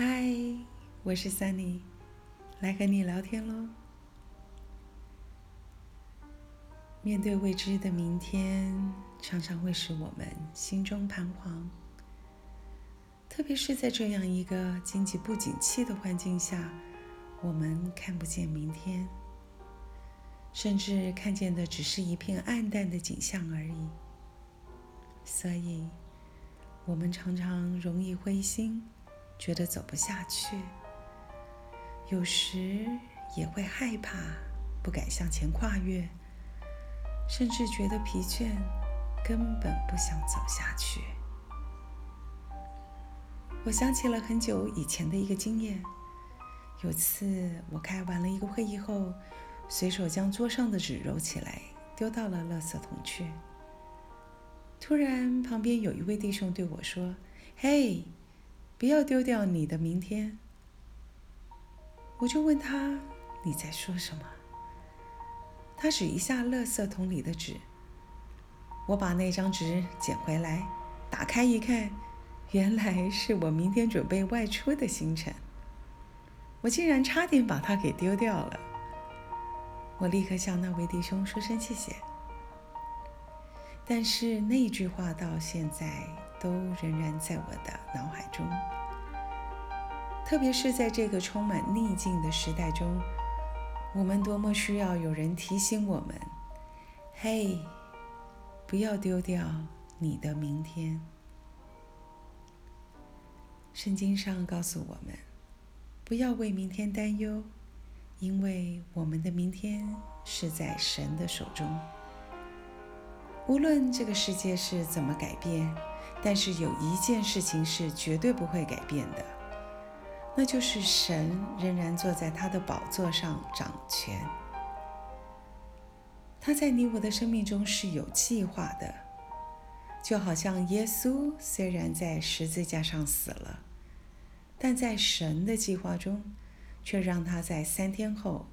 嗨，我是 Sunny，来和你聊天喽。面对未知的明天，常常会使我们心中彷徨，特别是在这样一个经济不景气的环境下，我们看不见明天，甚至看见的只是一片暗淡的景象而已。所以，我们常常容易灰心，觉得走不下去；有时也会害怕，不敢向前跨越，甚至觉得疲倦，根本不想走下去。我想起了很久以前的一个经验：有次我开完了一个会议后，随手将桌上的纸揉起来，丢到了垃圾桶去。突然，旁边有一位弟兄对我说：“嘿，不要丢掉你的明天。”我就问他：“你在说什么？”他指一下垃圾桶里的纸。我把那张纸捡回来，打开一看，原来是我明天准备外出的行程。我竟然差点把它给丢掉了。我立刻向那位弟兄说声谢谢。但是那句话到现在都仍然在我的脑海中，特别是在这个充满逆境的时代中，我们多么需要有人提醒我们：“嘿，不要丢掉你的明天。”圣经上告诉我们，不要为明天担忧，因为我们的明天是在神的手中。无论这个世界是怎么改变，但是有一件事情是绝对不会改变的，那就是神仍然坐在他的宝座上掌权。他在你我的生命中是有计划的，就好像耶稣虽然在十字架上死了，但在神的计划中，却让他在三天后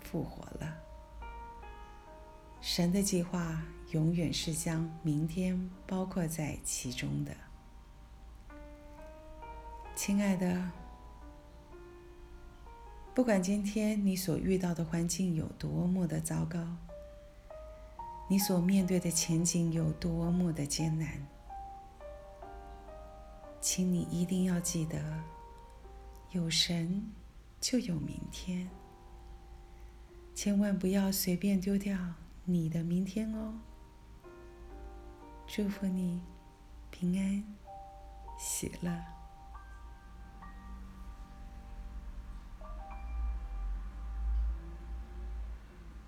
复活了。神的计划。永远是将明天包括在其中的，亲爱的。不管今天你所遇到的环境有多么的糟糕，你所面对的前景有多么的艰难，请你一定要记得，有神就有明天。千万不要随便丢掉你的明天哦。祝福你平安喜乐。